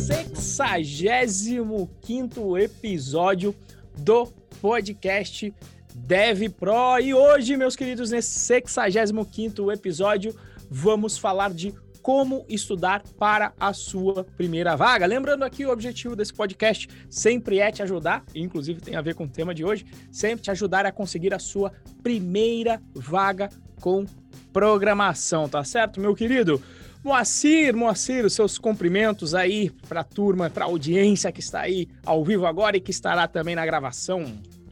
Sexagésimo quinto episódio do podcast Dev Pro. E hoje, meus queridos, nesse 65 episódio, vamos falar de como estudar para a sua primeira vaga. Lembrando aqui, o objetivo desse podcast sempre é te ajudar, inclusive tem a ver com o tema de hoje, sempre te ajudar a conseguir a sua primeira vaga com programação, tá certo, meu querido? Moacir, Moacir, os seus cumprimentos aí para a turma, para a audiência que está aí ao vivo agora e que estará também na gravação.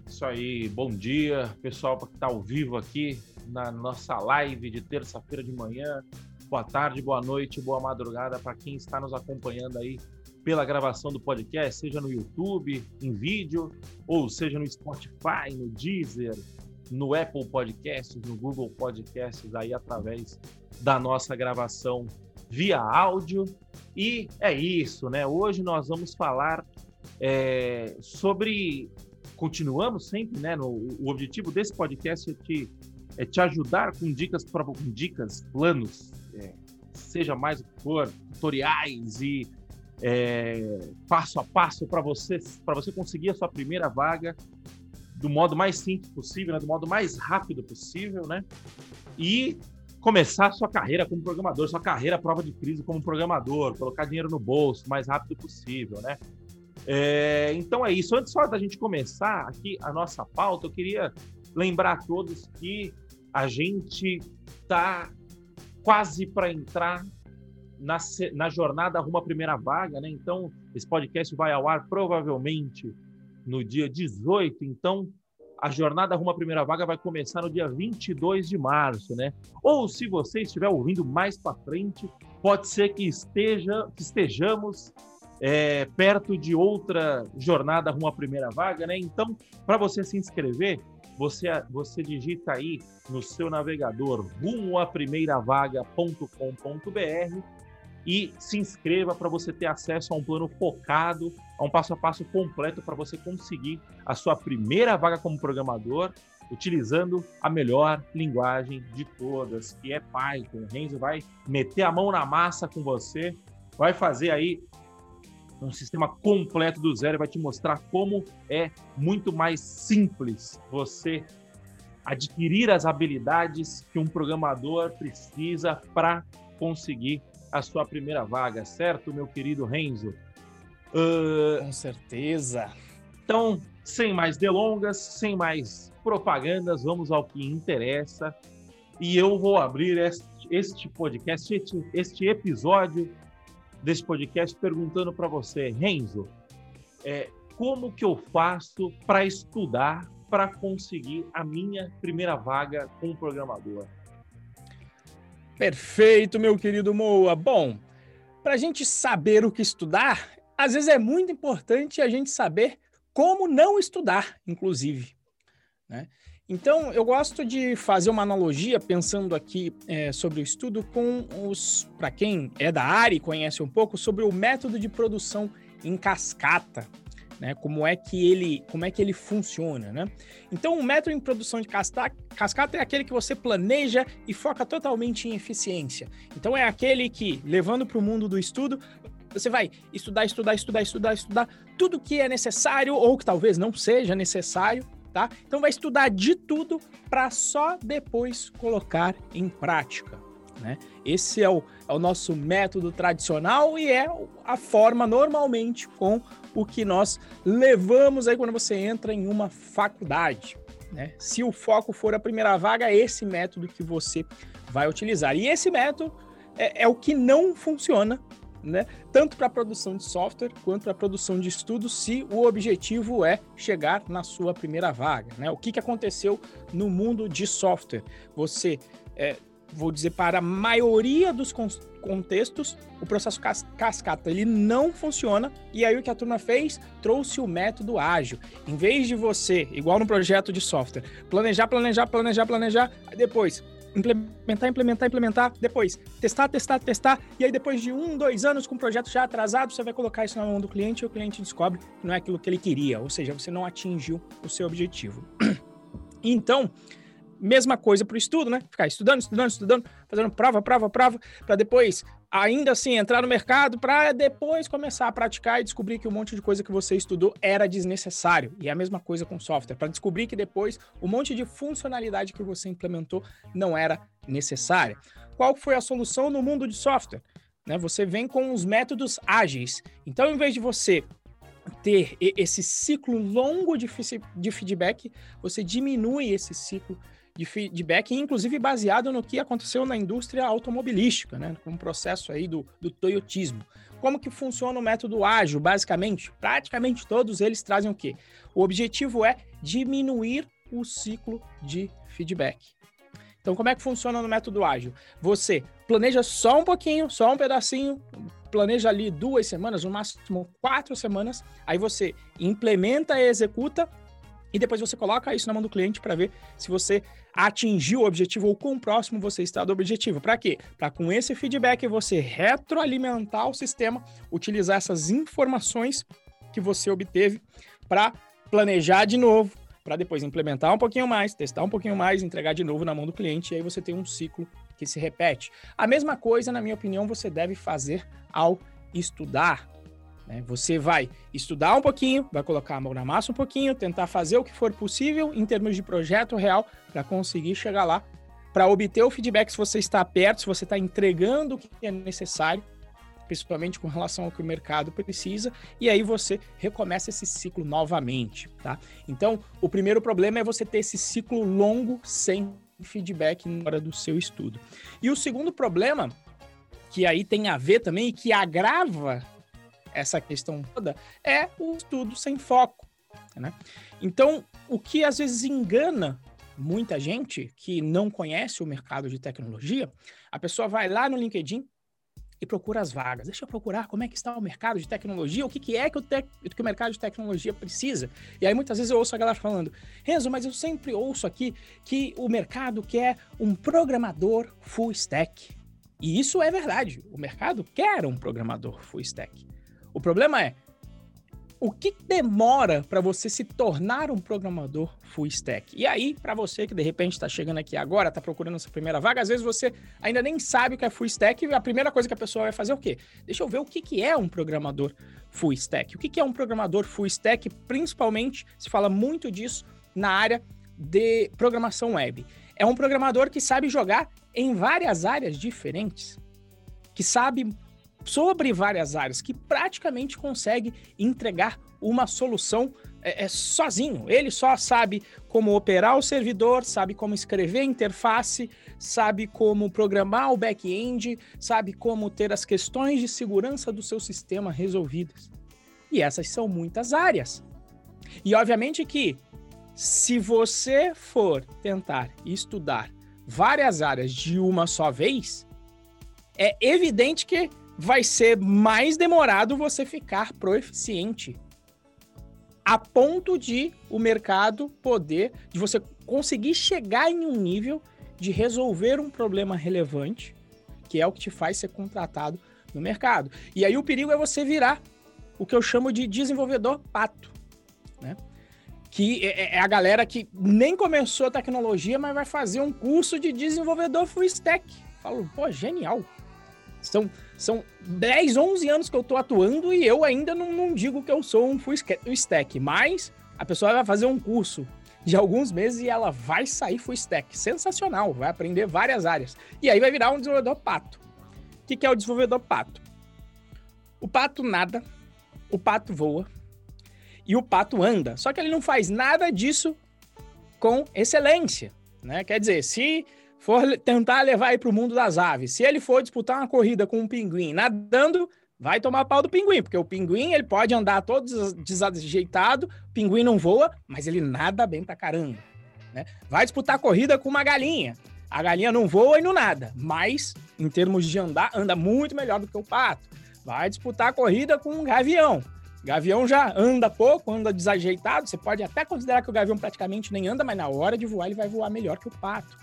Isso aí, bom dia, pessoal que está ao vivo aqui na nossa live de terça-feira de manhã. Boa tarde, boa noite, boa madrugada para quem está nos acompanhando aí pela gravação do podcast, seja no YouTube, em vídeo, ou seja no Spotify, no Deezer, no Apple Podcasts, no Google Podcasts, aí através da nossa gravação via áudio. E é isso, né? Hoje nós vamos falar é, sobre continuamos sempre, né? No, o objetivo desse podcast é te, é te ajudar com dicas, com dicas, planos, é, seja mais o que for, tutoriais e é, passo a passo para você, você conseguir a sua primeira vaga do modo mais simples possível, né? do modo mais rápido possível, né? E começar a sua carreira como programador, sua carreira prova de crise como programador, colocar dinheiro no bolso o mais rápido possível, né? É, então é isso. Antes só da gente começar aqui a nossa pauta, eu queria lembrar a todos que a gente está quase para entrar na, na jornada rumo à primeira vaga, né? Então, esse podcast vai ao ar provavelmente no dia 18. Então, a jornada rumo à primeira vaga vai começar no dia 22 de março, né? Ou se você estiver ouvindo mais para frente, pode ser que esteja que estejamos é, perto de outra jornada rumo à primeira vaga, né? Então, para você se inscrever, você, você digita aí no seu navegador rumo à primeira vaga.com.br e se inscreva para você ter acesso a um plano focado, um passo a passo completo para você conseguir a sua primeira vaga como programador, utilizando a melhor linguagem de todas, que é Python. O Renzo vai meter a mão na massa com você, vai fazer aí um sistema completo do zero, vai te mostrar como é muito mais simples você adquirir as habilidades que um programador precisa para conseguir a sua primeira vaga, certo, meu querido Renzo? Uh... Com certeza. Então, sem mais delongas, sem mais propagandas, vamos ao que interessa. E eu vou abrir este, este podcast, este, este episódio desse podcast perguntando para você, Renzo, é, como que eu faço para estudar para conseguir a minha primeira vaga como programador? Perfeito, meu querido Moa. Bom, para a gente saber o que estudar, às vezes é muito importante a gente saber como não estudar, inclusive. Né? Então, eu gosto de fazer uma analogia, pensando aqui é, sobre o estudo, com os. Para quem é da área e conhece um pouco, sobre o método de produção em cascata. Né, como é que ele como é que ele funciona, né? Então, o método de produção de cascata é aquele que você planeja e foca totalmente em eficiência. Então, é aquele que, levando para o mundo do estudo, você vai estudar, estudar, estudar, estudar, estudar tudo que é necessário ou que talvez não seja necessário tá? Então vai estudar de tudo para só depois colocar em prática. Né? Esse é o, é o nosso método tradicional e é a forma normalmente com o que nós levamos aí quando você entra em uma faculdade. Né? Se o foco for a primeira vaga, é esse método que você vai utilizar. E esse método é, é o que não funciona né? Tanto para a produção de software quanto para a produção de estudos, se o objetivo é chegar na sua primeira vaga, né? O que, que aconteceu no mundo de software? Você, é, vou dizer, para a maioria dos contextos, o processo cas cascata ele não funciona. E aí o que a turma fez? Trouxe o método ágil. Em vez de você, igual no projeto de software, planejar, planejar, planejar, planejar, depois implementar, implementar, implementar, depois testar, testar, testar, e aí depois de um, dois anos com o projeto já atrasado, você vai colocar isso na mão do cliente e o cliente descobre que não é aquilo que ele queria, ou seja, você não atingiu o seu objetivo. Então, mesma coisa para o estudo, né? Ficar estudando, estudando, estudando, fazendo prova, prova, prova, para depois, ainda assim, entrar no mercado, para depois começar a praticar e descobrir que um monte de coisa que você estudou era desnecessário. E é a mesma coisa com software, para descobrir que depois um monte de funcionalidade que você implementou não era necessária. Qual foi a solução no mundo de software? Né? Você vem com os métodos ágeis. Então, em vez de você ter esse ciclo longo de, de feedback, você diminui esse ciclo de feedback, inclusive baseado no que aconteceu na indústria automobilística, né? Com o processo aí do, do toyotismo. Como que funciona o método ágil, basicamente? Praticamente todos eles trazem o quê? O objetivo é diminuir o ciclo de feedback. Então, como é que funciona no método ágil? Você planeja só um pouquinho, só um pedacinho, planeja ali duas semanas, no máximo quatro semanas, aí você implementa e executa, e depois você coloca isso na mão do cliente para ver se você atingiu o objetivo ou quão próximo você está do objetivo. Para quê? Para com esse feedback você retroalimentar o sistema, utilizar essas informações que você obteve para planejar de novo, para depois implementar um pouquinho mais, testar um pouquinho mais, entregar de novo na mão do cliente, e aí você tem um ciclo que se repete. A mesma coisa, na minha opinião, você deve fazer ao estudar. Né? Você vai estudar um pouquinho, vai colocar a mão na massa um pouquinho, tentar fazer o que for possível em termos de projeto real para conseguir chegar lá, para obter o feedback se você está perto, se você está entregando o que é necessário principalmente com relação ao que o mercado precisa, e aí você recomeça esse ciclo novamente, tá? Então, o primeiro problema é você ter esse ciclo longo sem feedback na hora do seu estudo. E o segundo problema, que aí tem a ver também e que agrava essa questão toda, é o estudo sem foco, né? Então, o que às vezes engana muita gente que não conhece o mercado de tecnologia, a pessoa vai lá no LinkedIn, e procura as vagas. Deixa eu procurar como é que está o mercado de tecnologia, o que, que é que o, que o mercado de tecnologia precisa. E aí muitas vezes eu ouço a galera falando, Renzo, mas eu sempre ouço aqui que o mercado quer um programador full stack. E isso é verdade, o mercado quer um programador full stack. O problema é, o que demora para você se tornar um programador full stack? E aí, para você que de repente está chegando aqui agora, está procurando essa primeira vaga, às vezes você ainda nem sabe o que é full stack e a primeira coisa que a pessoa vai fazer é o quê? Deixa eu ver o que, que é um programador full stack. O que, que é um programador full stack? Principalmente se fala muito disso na área de programação web. É um programador que sabe jogar em várias áreas diferentes, que sabe sobre várias áreas, que praticamente consegue entregar uma solução é, é, sozinho. Ele só sabe como operar o servidor, sabe como escrever a interface, sabe como programar o back-end, sabe como ter as questões de segurança do seu sistema resolvidas. E essas são muitas áreas. E obviamente que se você for tentar estudar várias áreas de uma só vez, é evidente que vai ser mais demorado você ficar proeficiente. A ponto de o mercado poder, de você conseguir chegar em um nível de resolver um problema relevante, que é o que te faz ser contratado no mercado. E aí o perigo é você virar o que eu chamo de desenvolvedor pato, né? Que é, é a galera que nem começou a tecnologia, mas vai fazer um curso de desenvolvedor full stack. Falo, pô, genial. São, são 10, 11 anos que eu tô atuando e eu ainda não, não digo que eu sou um full stack, mas a pessoa vai fazer um curso de alguns meses e ela vai sair full stack. Sensacional, vai aprender várias áreas. E aí vai virar um desenvolvedor pato. O que, que é o desenvolvedor pato? O pato nada, o pato voa e o pato anda. Só que ele não faz nada disso com excelência. Né? Quer dizer, se for tentar levar aí para o mundo das aves, se ele for disputar uma corrida com um pinguim nadando, vai tomar pau do pinguim, porque o pinguim ele pode andar todo desajeitado, o pinguim não voa, mas ele nada bem pra caramba. Né? Vai disputar corrida com uma galinha. A galinha não voa e não nada, mas em termos de andar, anda muito melhor do que o pato. Vai disputar corrida com um gavião. Gavião já anda pouco, anda desajeitado. Você pode até considerar que o gavião praticamente nem anda, mas na hora de voar ele vai voar melhor que o pato.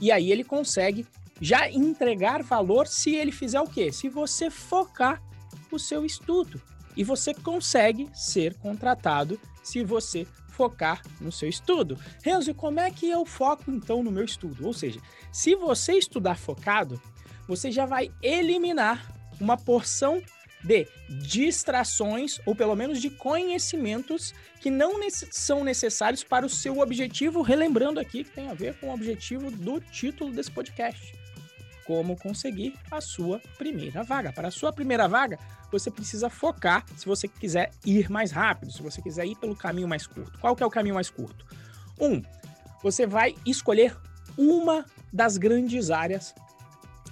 E aí ele consegue já entregar valor se ele fizer o quê? Se você focar o seu estudo. E você consegue ser contratado se você focar no seu estudo. Renzo, como é que eu foco então no meu estudo? Ou seja, se você estudar focado, você já vai eliminar uma porção de distrações ou pelo menos de conhecimentos que não são necessários para o seu objetivo, relembrando aqui que tem a ver com o objetivo do título desse podcast. Como conseguir a sua primeira vaga. Para a sua primeira vaga, você precisa focar se você quiser ir mais rápido, se você quiser ir pelo caminho mais curto. Qual que é o caminho mais curto? Um, você vai escolher uma das grandes áreas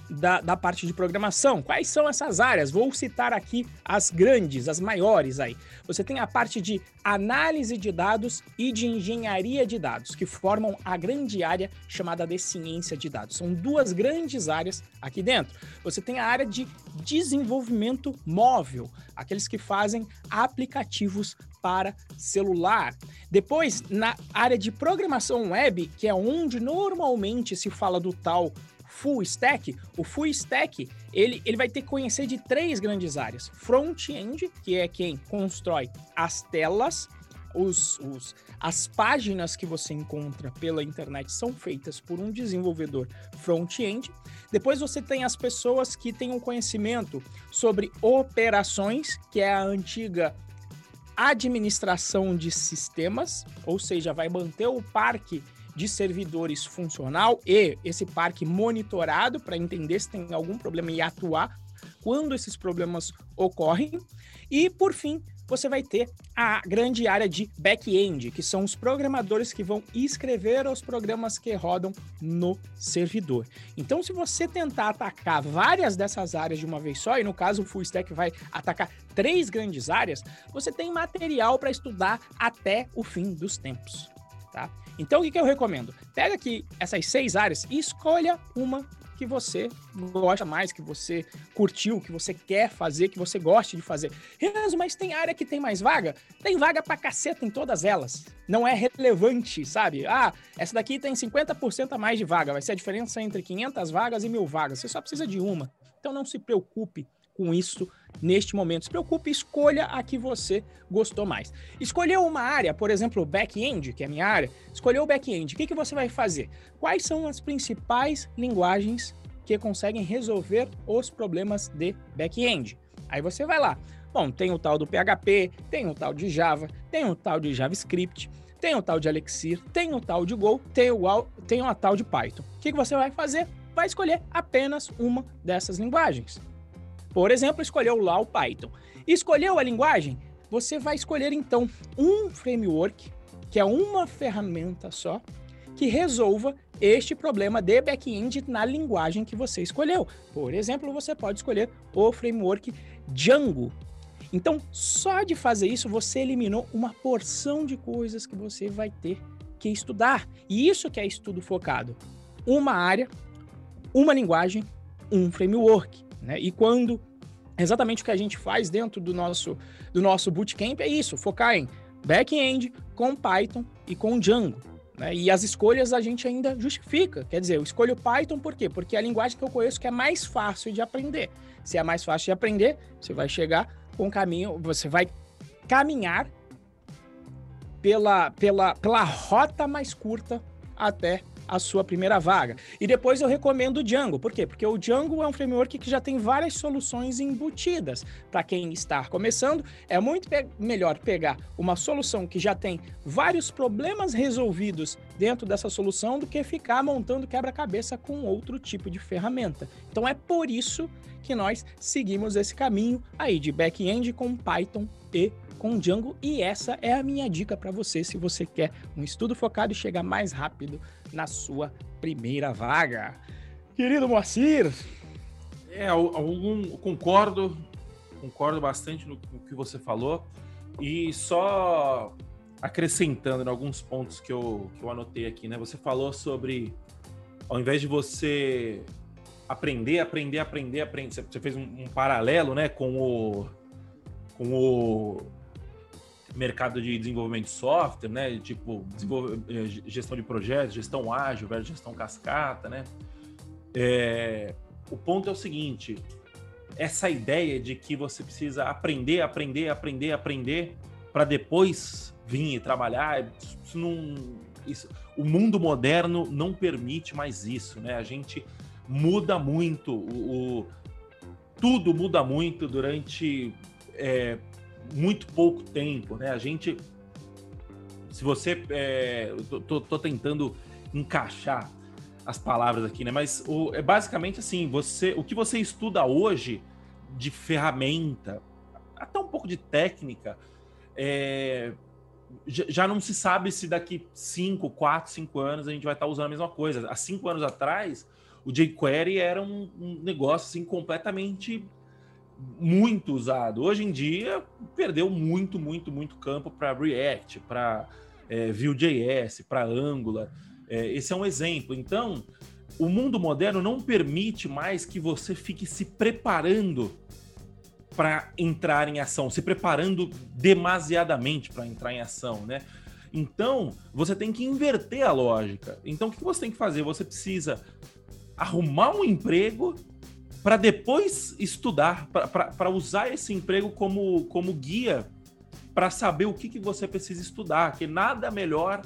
da, da parte de programação. Quais são essas áreas? Vou citar aqui as grandes, as maiores aí. Você tem a parte de análise de dados e de engenharia de dados, que formam a grande área chamada de ciência de dados. São duas grandes áreas aqui dentro. Você tem a área de desenvolvimento móvel, aqueles que fazem aplicativos para celular. Depois, na área de programação web, que é onde normalmente se fala do tal full stack, o full stack ele, ele vai ter que conhecer de três grandes áreas: front-end, que é quem constrói as telas, os, os, as páginas que você encontra pela internet são feitas por um desenvolvedor front-end. Depois você tem as pessoas que têm um conhecimento sobre operações, que é a antiga administração de sistemas, ou seja, vai manter o parque de servidores funcional e esse parque monitorado para entender se tem algum problema e atuar quando esses problemas ocorrem. E, por fim, você vai ter a grande área de back-end, que são os programadores que vão escrever os programas que rodam no servidor. Então, se você tentar atacar várias dessas áreas de uma vez só, e no caso o Full Stack vai atacar três grandes áreas, você tem material para estudar até o fim dos tempos. Tá? Então, o que, que eu recomendo? Pega aqui essas seis áreas e escolha uma que você gosta mais, que você curtiu, que você quer fazer, que você goste de fazer. Renzo, mas tem área que tem mais vaga? Tem vaga pra caceta em todas elas. Não é relevante, sabe? Ah, essa daqui tem 50% a mais de vaga. Vai ser a diferença entre 500 vagas e mil vagas. Você só precisa de uma. Então não se preocupe com isso neste momento. Se preocupe, escolha a que você gostou mais. Escolheu uma área, por exemplo, back-end, que é a minha área, escolheu o back-end. O que, que você vai fazer? Quais são as principais linguagens que conseguem resolver os problemas de back-end? Aí você vai lá. Bom, tem o tal do PHP, tem o tal de Java, tem o tal de JavaScript, tem o tal de Elixir, tem o tal de Go, tem o, tem o tal de Python. O que, que você vai fazer? Vai escolher apenas uma dessas linguagens. Por exemplo, escolheu lá o Python. Escolheu a linguagem? Você vai escolher então um framework, que é uma ferramenta só, que resolva este problema de back-end na linguagem que você escolheu. Por exemplo, você pode escolher o framework Django. Então, só de fazer isso, você eliminou uma porção de coisas que você vai ter que estudar. E isso que é estudo focado. Uma área, uma linguagem, um framework. Né? E quando exatamente o que a gente faz dentro do nosso, do nosso bootcamp é isso, focar em back-end com Python e com Django. Né? E as escolhas a gente ainda justifica. Quer dizer, eu escolho Python por quê? Porque é a linguagem que eu conheço que é mais fácil de aprender. Se é mais fácil de aprender, você vai chegar com caminho, você vai caminhar pela, pela, pela rota mais curta até a sua primeira vaga. E depois eu recomendo o Django. Por quê? Porque o Django é um framework que já tem várias soluções embutidas. Para quem está começando, é muito pe melhor pegar uma solução que já tem vários problemas resolvidos dentro dessa solução do que ficar montando quebra-cabeça com outro tipo de ferramenta. Então é por isso que nós seguimos esse caminho aí de back-end com Python e com Django e essa é a minha dica para você se você quer um estudo focado e chegar mais rápido na sua primeira vaga. Querido Moacir. É, algum, concordo, concordo bastante no, no que você falou. E só acrescentando em alguns pontos que eu, que eu anotei aqui, né? Você falou sobre, ao invés de você aprender, aprender, aprender, aprender, você fez um, um paralelo, né, com o, com o mercado de desenvolvimento de software, né? Tipo, eh, gestão de projetos, gestão ágil versus gestão cascata, né? É, o ponto é o seguinte: essa ideia de que você precisa aprender, aprender, aprender, aprender para depois vir trabalhar. Isso não, isso, o mundo moderno não permite mais isso, né? A gente muda muito, o, o tudo muda muito durante é, muito pouco tempo, né? A gente, se você, é, tô, tô, tentando encaixar as palavras aqui, né? Mas o, é basicamente assim, você, o que você estuda hoje de ferramenta, até um pouco de técnica, é, já não se sabe se daqui 5, 4, 5 anos a gente vai estar usando a mesma coisa. Há 5 anos atrás, o jQuery era um, um, negócio assim completamente muito usado. Hoje em dia, perdeu muito, muito, muito campo para React, para é, Vue.js, para Angular. É, esse é um exemplo. Então, o mundo moderno não permite mais que você fique se preparando para entrar em ação, se preparando demasiadamente para entrar em ação, né? Então, você tem que inverter a lógica. Então, o que você tem que fazer? Você precisa arrumar um emprego para depois estudar, para usar esse emprego como, como guia para saber o que, que você precisa estudar, que nada melhor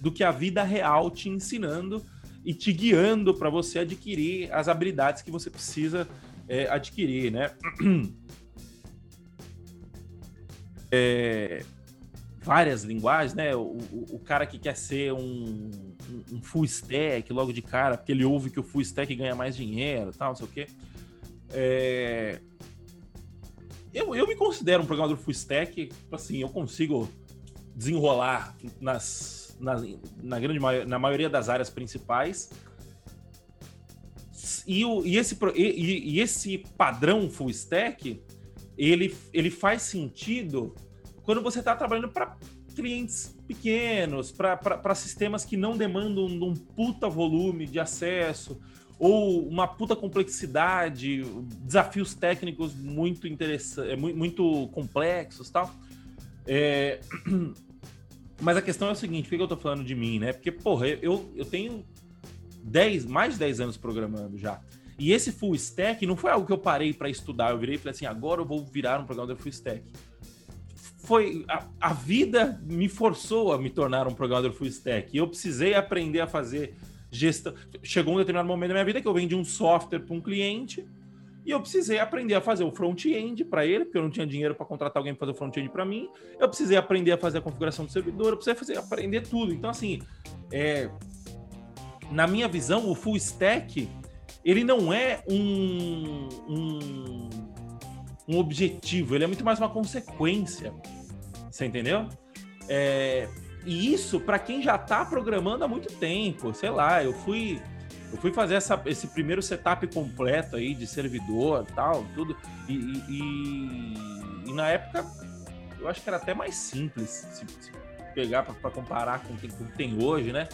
do que a vida real te ensinando e te guiando para você adquirir as habilidades que você precisa é, adquirir, né? é, várias linguagens, né? O, o, o, cara que quer ser um, um, full stack logo de cara, porque ele ouve que o full stack ganha mais dinheiro, tal, não sei o quê. É... Eu, eu me considero um programador full stack, tipo assim, eu consigo desenrolar nas, nas, na grande na maioria das áreas principais. E, o, e, esse, e, e esse padrão full stack, ele, ele faz sentido quando você está trabalhando para clientes pequenos, para sistemas que não demandam um puta volume de acesso ou uma puta complexidade, desafios técnicos muito interessantes, é, muito complexos, tal. É... Mas a questão é o seguinte, por que eu tô falando de mim, né? Porque, porra, eu, eu tenho 10, mais de 10 anos programando já. E esse full stack não foi algo que eu parei para estudar. Eu virei e falei assim, agora eu vou virar um programador full stack foi a, a, vida me forçou a me tornar um programador full stack. E eu precisei aprender a fazer gestão. Chegou um determinado momento da minha vida que eu vendi um software para um cliente e eu precisei aprender a fazer o front-end para ele, porque eu não tinha dinheiro para contratar alguém para fazer o front-end para mim. Eu precisei aprender a fazer a configuração do servidor, eu precisei fazer, aprender tudo. Então, assim, é, na minha visão, o full stack ele não é um, um um objetivo, ele é muito mais uma consequência. Você entendeu? É, e isso para quem já está programando há muito tempo, sei lá, eu fui eu fui fazer essa, esse primeiro setup completo aí de servidor tal, tudo, e, e, e na época eu acho que era até mais simples se, se pegar para comparar com o que tem hoje, né?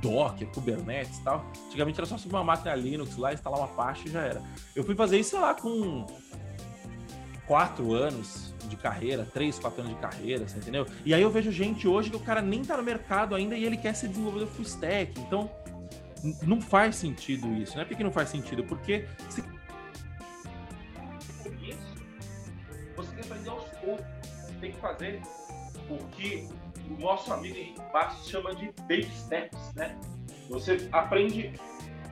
Docker, Kubernetes e tal. Antigamente era só subir uma máquina Linux lá, instalar uma pasta e já era. Eu fui fazer isso, sei lá, com quatro anos de carreira, três, quatro anos de carreira, você entendeu? E aí eu vejo gente hoje que o cara nem tá no mercado ainda e ele quer ser desenvolvedor full stack. Então, não faz sentido isso. Não é porque não faz sentido, porque se... você tem que aprender aos poucos. Você tem que fazer o que o nosso amigo Henrique chama de baby steps, né? Você aprende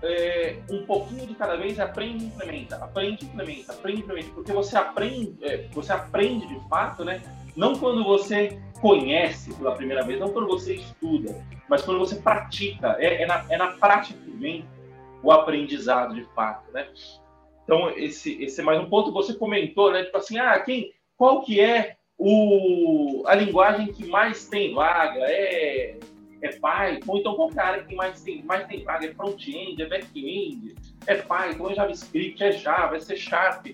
é, um pouquinho de cada vez, aprende e implementa, aprende e implementa, aprende e implementa, porque você aprende, é, você aprende de fato, né? Não quando você conhece pela primeira vez, não quando você estuda, mas quando você pratica. É, é, na, é na prática que vem o aprendizado de fato, né? Então, esse, esse é mais um ponto você comentou, né? Tipo assim, ah, quem, qual que é o, a linguagem que mais tem vaga? É é Python, então qual cara que mais tem, mais tem vaga? É front-end, é back-end, é Python, é JavaScript, é Java, é C Sharp.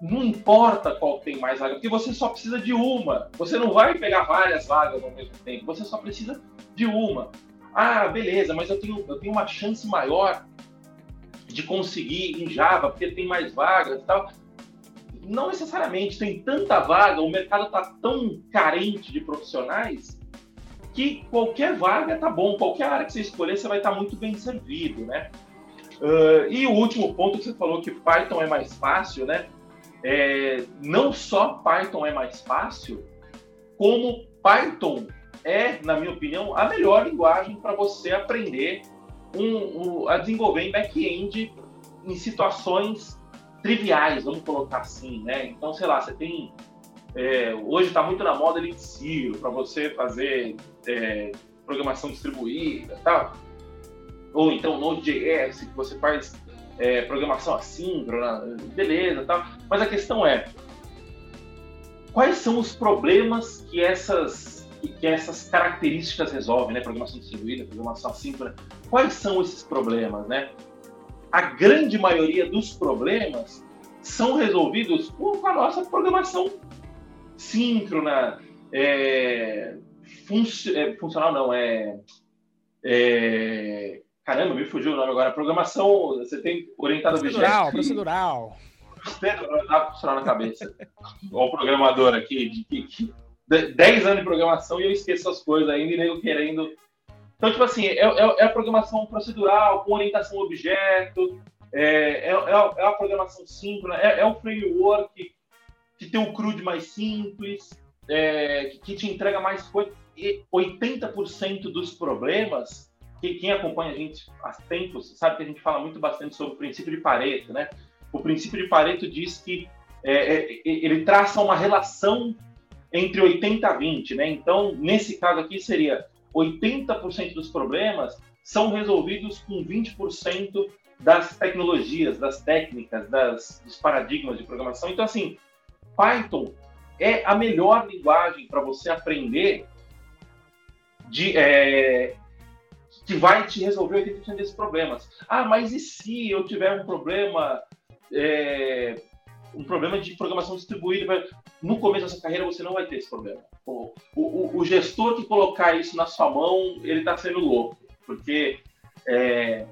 Não importa qual tem mais vaga, porque você só precisa de uma. Você não vai pegar várias vagas ao mesmo tempo, você só precisa de uma. Ah, beleza, mas eu tenho, eu tenho uma chance maior de conseguir em Java, porque tem mais vagas e tal. Não necessariamente, tem tanta vaga, o mercado está tão carente de profissionais que qualquer vaga tá bom, qualquer área que você escolher, você vai estar tá muito bem servido, né? Uh, e o último ponto que você falou que Python é mais fácil, né? É, não só Python é mais fácil, como Python é, na minha opinião, a melhor linguagem para você aprender um, um, a desenvolver em back-end em situações triviais, vamos colocar assim, né? Então, sei lá, você tem é, hoje está muito na moda Elixir para você fazer é, programação distribuída, tal. Ou então Node.js que você faz é, programação assíncrona, beleza, tal. Mas a questão é quais são os problemas que essas que essas características resolvem, né? Programação distribuída, programação assíncrona. Quais são esses problemas, né? A grande maioria dos problemas são resolvidos com a nossa programação síncrona, é, é, funcional não, é, é, Caramba, me fugiu o nome agora. Programação, você tem orientado procedural, objeto. Procedural, procedural. Dá funcionar na cabeça. Olha o programador aqui, de, de, de 10 anos de programação e eu esqueço as coisas ainda e nego querendo. Então, tipo assim, é, é, é, a programação procedural, com orientação objeto, é, é, é, a, é a programação síncrona, é, é o framework que tem o CRUD mais simples, é, que, te entrega mais coisa. E 80% dos problemas, que quem acompanha a gente há tempos, sabe que a gente fala muito bastante sobre o princípio de Pareto, né? O princípio de Pareto diz que é, ele traça uma relação entre 80 a 20, né? Então, nesse caso aqui, seria 80% dos problemas são resolvidos com 20% das tecnologias, das técnicas, das, dos paradigmas de programação. Então, assim, Python é a melhor linguagem para você aprender de, é, que vai te resolver 80% desses problemas. Ah, mas e se eu tiver um problema é, um problema de programação distribuída. No começo dessa carreira você não vai ter esse problema. O, o, o gestor que colocar isso na sua mão, ele está sendo louco, porque é,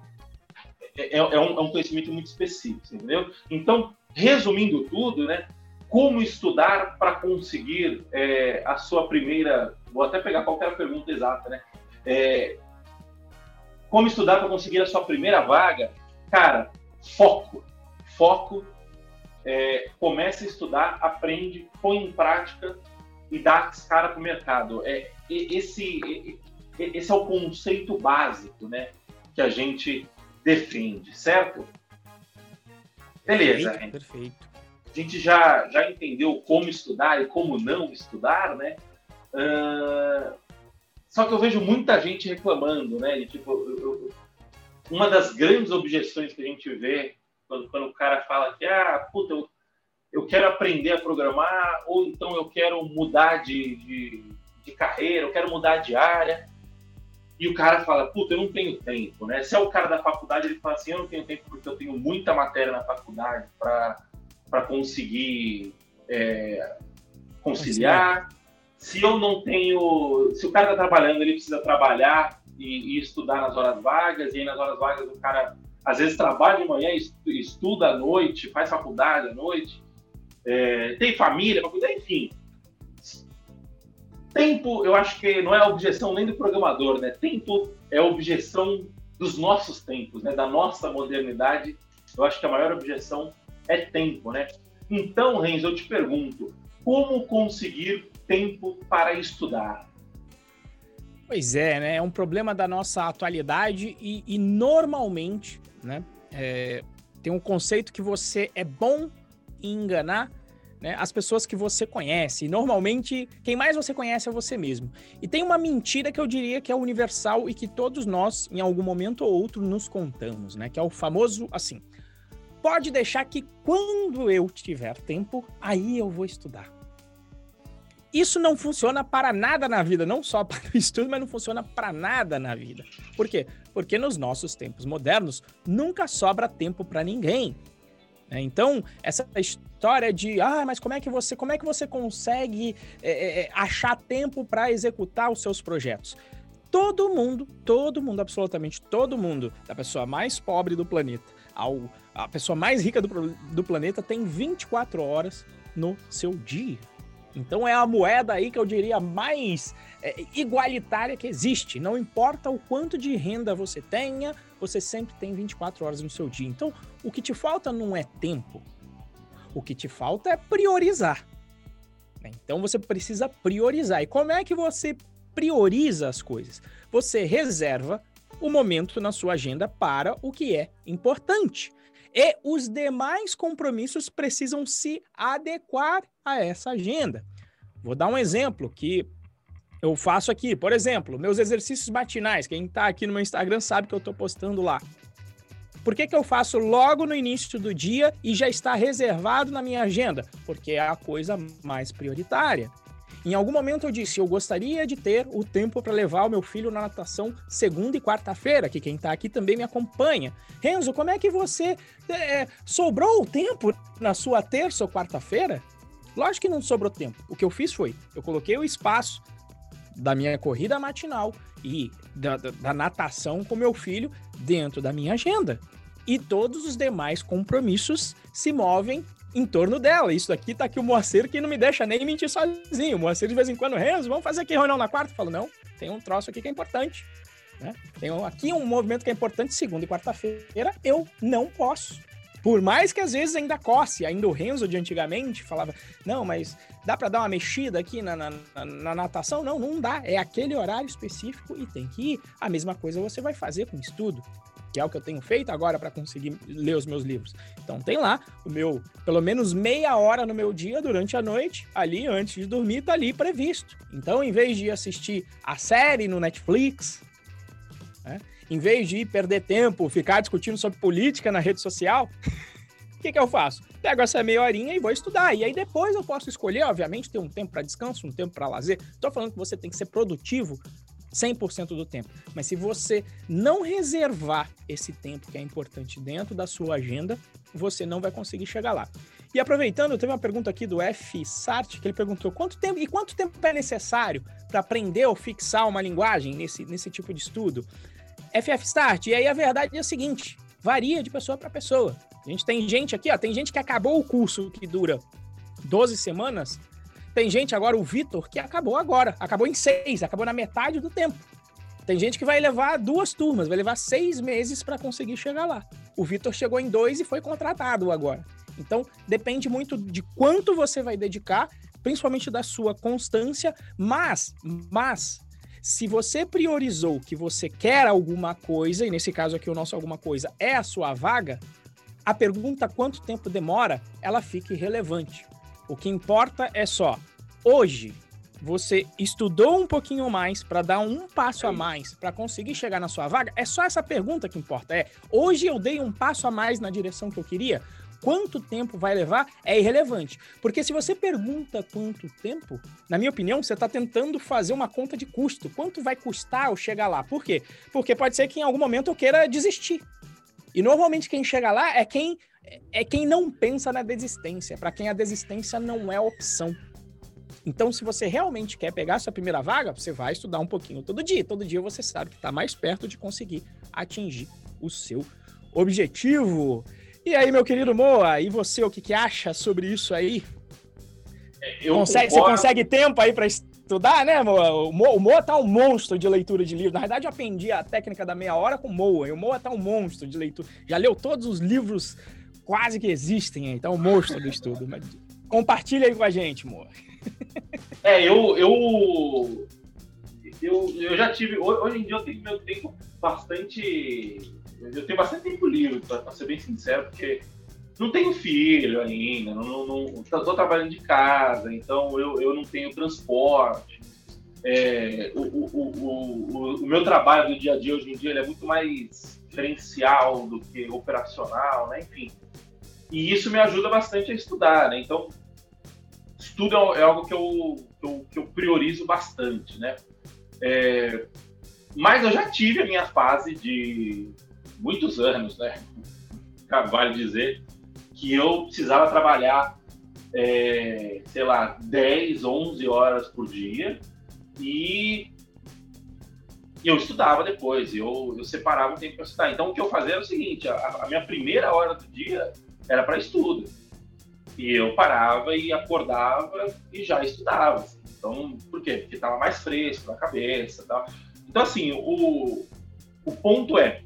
é, é, um, é, um, conhecimento muito específico, entendeu? Então, resumindo tudo, né? Como estudar para conseguir é, a sua primeira. Vou até pegar qualquer pergunta exata, né? É, como estudar para conseguir a sua primeira vaga? Cara, foco. Foco é, comece a estudar, aprende, põe em prática e dá cara para o mercado. É, esse, esse é o conceito básico né, que a gente defende, certo? Beleza. Perfeito. perfeito. A gente já, já entendeu como estudar e como não estudar, né? Uh, só que eu vejo muita gente reclamando, né? De, tipo, eu, eu, uma das grandes objeções que a gente vê quando, quando o cara fala que, ah, puta, eu, eu quero aprender a programar, ou então eu quero mudar de, de, de carreira, eu quero mudar de área. E o cara fala, puta, eu não tenho tempo, né? Se é o cara da faculdade, ele fala assim, eu não tenho tempo porque eu tenho muita matéria na faculdade para conseguir é, conciliar. Se eu não tenho... Se o cara está trabalhando, ele precisa trabalhar e, e, estudar nas horas vagas, e aí nas horas vagas o cara às vezes trabalha de manhã, estuda à noite, faz faculdade à noite, é, tem família para cuidar, enfim. Tempo, eu acho que não é objeção nem do programador, né? Tempo é objeção dos nossos tempos, né? Da nossa modernidade. Eu acho que a maior objeção é tempo, né? Então, Renzo, eu te pergunto, como conseguir tempo para estudar? Pois é, né? É um problema da nossa atualidade e, e normalmente, né? É, tem um conceito que você é bom em enganar né, as pessoas que você conhece. E normalmente, quem mais você conhece é você mesmo. E tem uma mentira que eu diria que é universal e que todos nós, em algum momento ou outro, nos contamos, né? Que é o famoso assim. Pode deixar que quando eu tiver tempo, aí eu vou estudar. Isso não funciona para nada na vida, não só para o estudo, mas não funciona para nada na vida. Por quê? Porque nos nossos tempos modernos nunca sobra tempo para ninguém. Né? Então, essa história de, ah, mas como é que você, como é que você consegue é, achar tempo para executar os seus projetos? Todo mundo, todo mundo, absolutamente todo mundo, da pessoa mais pobre do planeta ao a pessoa mais rica do, do planeta tem 24 horas no seu dia. Então é a moeda aí que eu diria mais é, igualitária que existe. Não importa o quanto de renda você tenha, você sempre tem 24 horas no seu dia. Então o que te falta não é tempo. O que te falta é priorizar. Então você precisa priorizar. E como é que você prioriza as coisas? Você reserva o momento na sua agenda para o que é importante. E os demais compromissos precisam se adequar a essa agenda. Vou dar um exemplo que eu faço aqui. Por exemplo, meus exercícios matinais. Quem está aqui no meu Instagram sabe que eu estou postando lá. Por que, que eu faço logo no início do dia e já está reservado na minha agenda? Porque é a coisa mais prioritária. Em algum momento eu disse, eu gostaria de ter o tempo para levar o meu filho na natação segunda e quarta-feira, que quem está aqui também me acompanha. Renzo, como é que você é, sobrou o tempo na sua terça ou quarta-feira? Lógico que não sobrou tempo. O que eu fiz foi, eu coloquei o espaço da minha corrida matinal e da, da, da natação com meu filho dentro da minha agenda. E todos os demais compromissos se movem em torno dela. Isso aqui tá aqui o Moacir que não me deixa nem mentir sozinho. O Moacir de vez em quando, Renzo, vamos fazer aqui reunião na quarta? Eu falo, não, tem um troço aqui que é importante. Né? Tem aqui um movimento que é importante, segunda e quarta-feira, eu não posso. Por mais que às vezes ainda cosse, ainda o Renzo de antigamente falava, não, mas dá para dar uma mexida aqui na, na, na, natação? Não, não dá. É aquele horário específico e tem que ir. A mesma coisa você vai fazer com estudo, que é o que eu tenho feito agora para conseguir ler os meus livros. Então tem lá o meu, pelo menos meia hora no meu dia durante a noite, ali antes de dormir, tá ali previsto. Então, em vez de assistir a série no Netflix, né, em vez de perder tempo, ficar discutindo sobre política na rede social, o que, que eu faço? Pego essa meia horinha e vou estudar. E aí depois eu posso escolher, obviamente, ter um tempo para descanso, um tempo para lazer. Estou falando que você tem que ser produtivo 100% do tempo. Mas se você não reservar esse tempo que é importante dentro da sua agenda, você não vai conseguir chegar lá. E aproveitando, teve uma pergunta aqui do F. Sart, que ele perguntou quanto tempo e quanto tempo é necessário para aprender ou fixar uma linguagem nesse, nesse tipo de estudo? FF Start. E aí a verdade é a seguinte: varia de pessoa para pessoa. A gente tem gente aqui, ó, tem gente que acabou o curso que dura 12 semanas. Tem gente agora, o Vitor, que acabou agora. Acabou em seis, acabou na metade do tempo. Tem gente que vai levar duas turmas, vai levar seis meses para conseguir chegar lá. O Vitor chegou em dois e foi contratado agora. Então, depende muito de quanto você vai dedicar, principalmente da sua constância, mas, mas se você priorizou que você quer alguma coisa, e nesse caso aqui o nosso alguma coisa é a sua vaga, a pergunta quanto tempo demora, ela fica irrelevante. O que importa é só, hoje você estudou um pouquinho mais para dar um passo a mais para conseguir chegar na sua vaga? É só essa pergunta que importa. É, hoje eu dei um passo a mais na direção que eu queria? quanto tempo vai levar é irrelevante. Porque se você pergunta quanto tempo, na minha opinião, você está tentando fazer uma conta de custo. Quanto vai custar eu chegar lá? Por quê? Porque pode ser que em algum momento eu queira desistir. E normalmente quem chega lá é quem é quem não pensa na desistência, para quem a desistência não é opção. Então, se você realmente quer pegar sua primeira vaga, você vai estudar um pouquinho todo dia. Todo dia você sabe que está mais perto de conseguir atingir o seu objetivo. E aí, meu querido Moa, e você, o que, que acha sobre isso aí? Eu consegue, Você consegue tempo aí para estudar, né, Moa? O, Moa? o Moa tá um monstro de leitura de livros. Na verdade, eu aprendi a técnica da meia hora com o Moa. E o Moa tá um monstro de leitura. Já leu todos os livros quase que existem um monstro do estudo. Mas compartilha aí com a gente, Moa. É, eu, eu, eu, eu já tive. Hoje em dia eu tenho meu tempo bastante eu tenho bastante tempo livre, para ser bem sincero, porque não tenho filho ainda, não, não, tô trabalhando de casa, então eu, eu não tenho transporte. É, o, o, o, o, meu trabalho do dia a dia hoje em dia é muito mais gerencial do que operacional, né? Enfim. E isso me ajuda bastante a estudar, né? Então, estudo é algo que eu, que eu, que eu priorizo bastante, né? É, mas eu já tive a minha fase de muitos anos, né? Vale dizer que eu precisava trabalhar, é, sei lá, 10, 11 horas por dia e eu estudava depois, eu, eu separava o tempo para estudar. Então, o que eu fazia era o seguinte: a, a minha primeira hora do dia era para estudo. E eu parava e acordava e já estudava. Então, por quê? Porque estava mais fresco na cabeça. Tal. Então, assim, o, o ponto é: